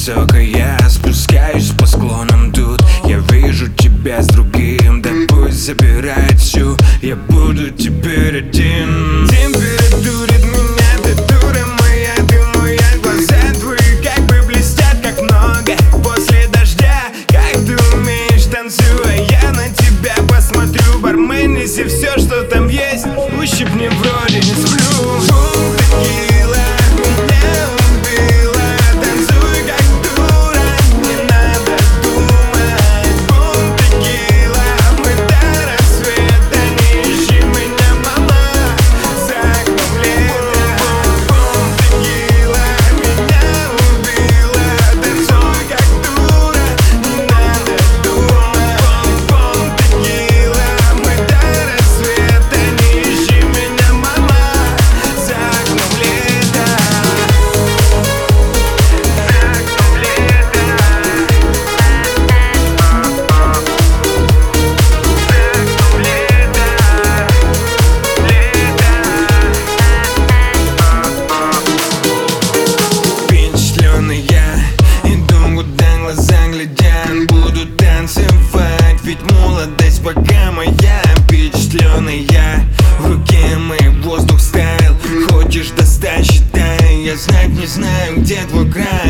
Тональность высокая Спускаюсь по склонам тут. Я вижу тебя с другим Да пусть забирает всю. Я буду теперь один. Температурит меня, ты дура моя Ты моя, глаза твои как бы блестят Как много. После дождя Как ты умеешь танцуя Я на тебя посмотрю. Бармен, неси все, что там есть Ущипни вроде не сплю знаю, где твой край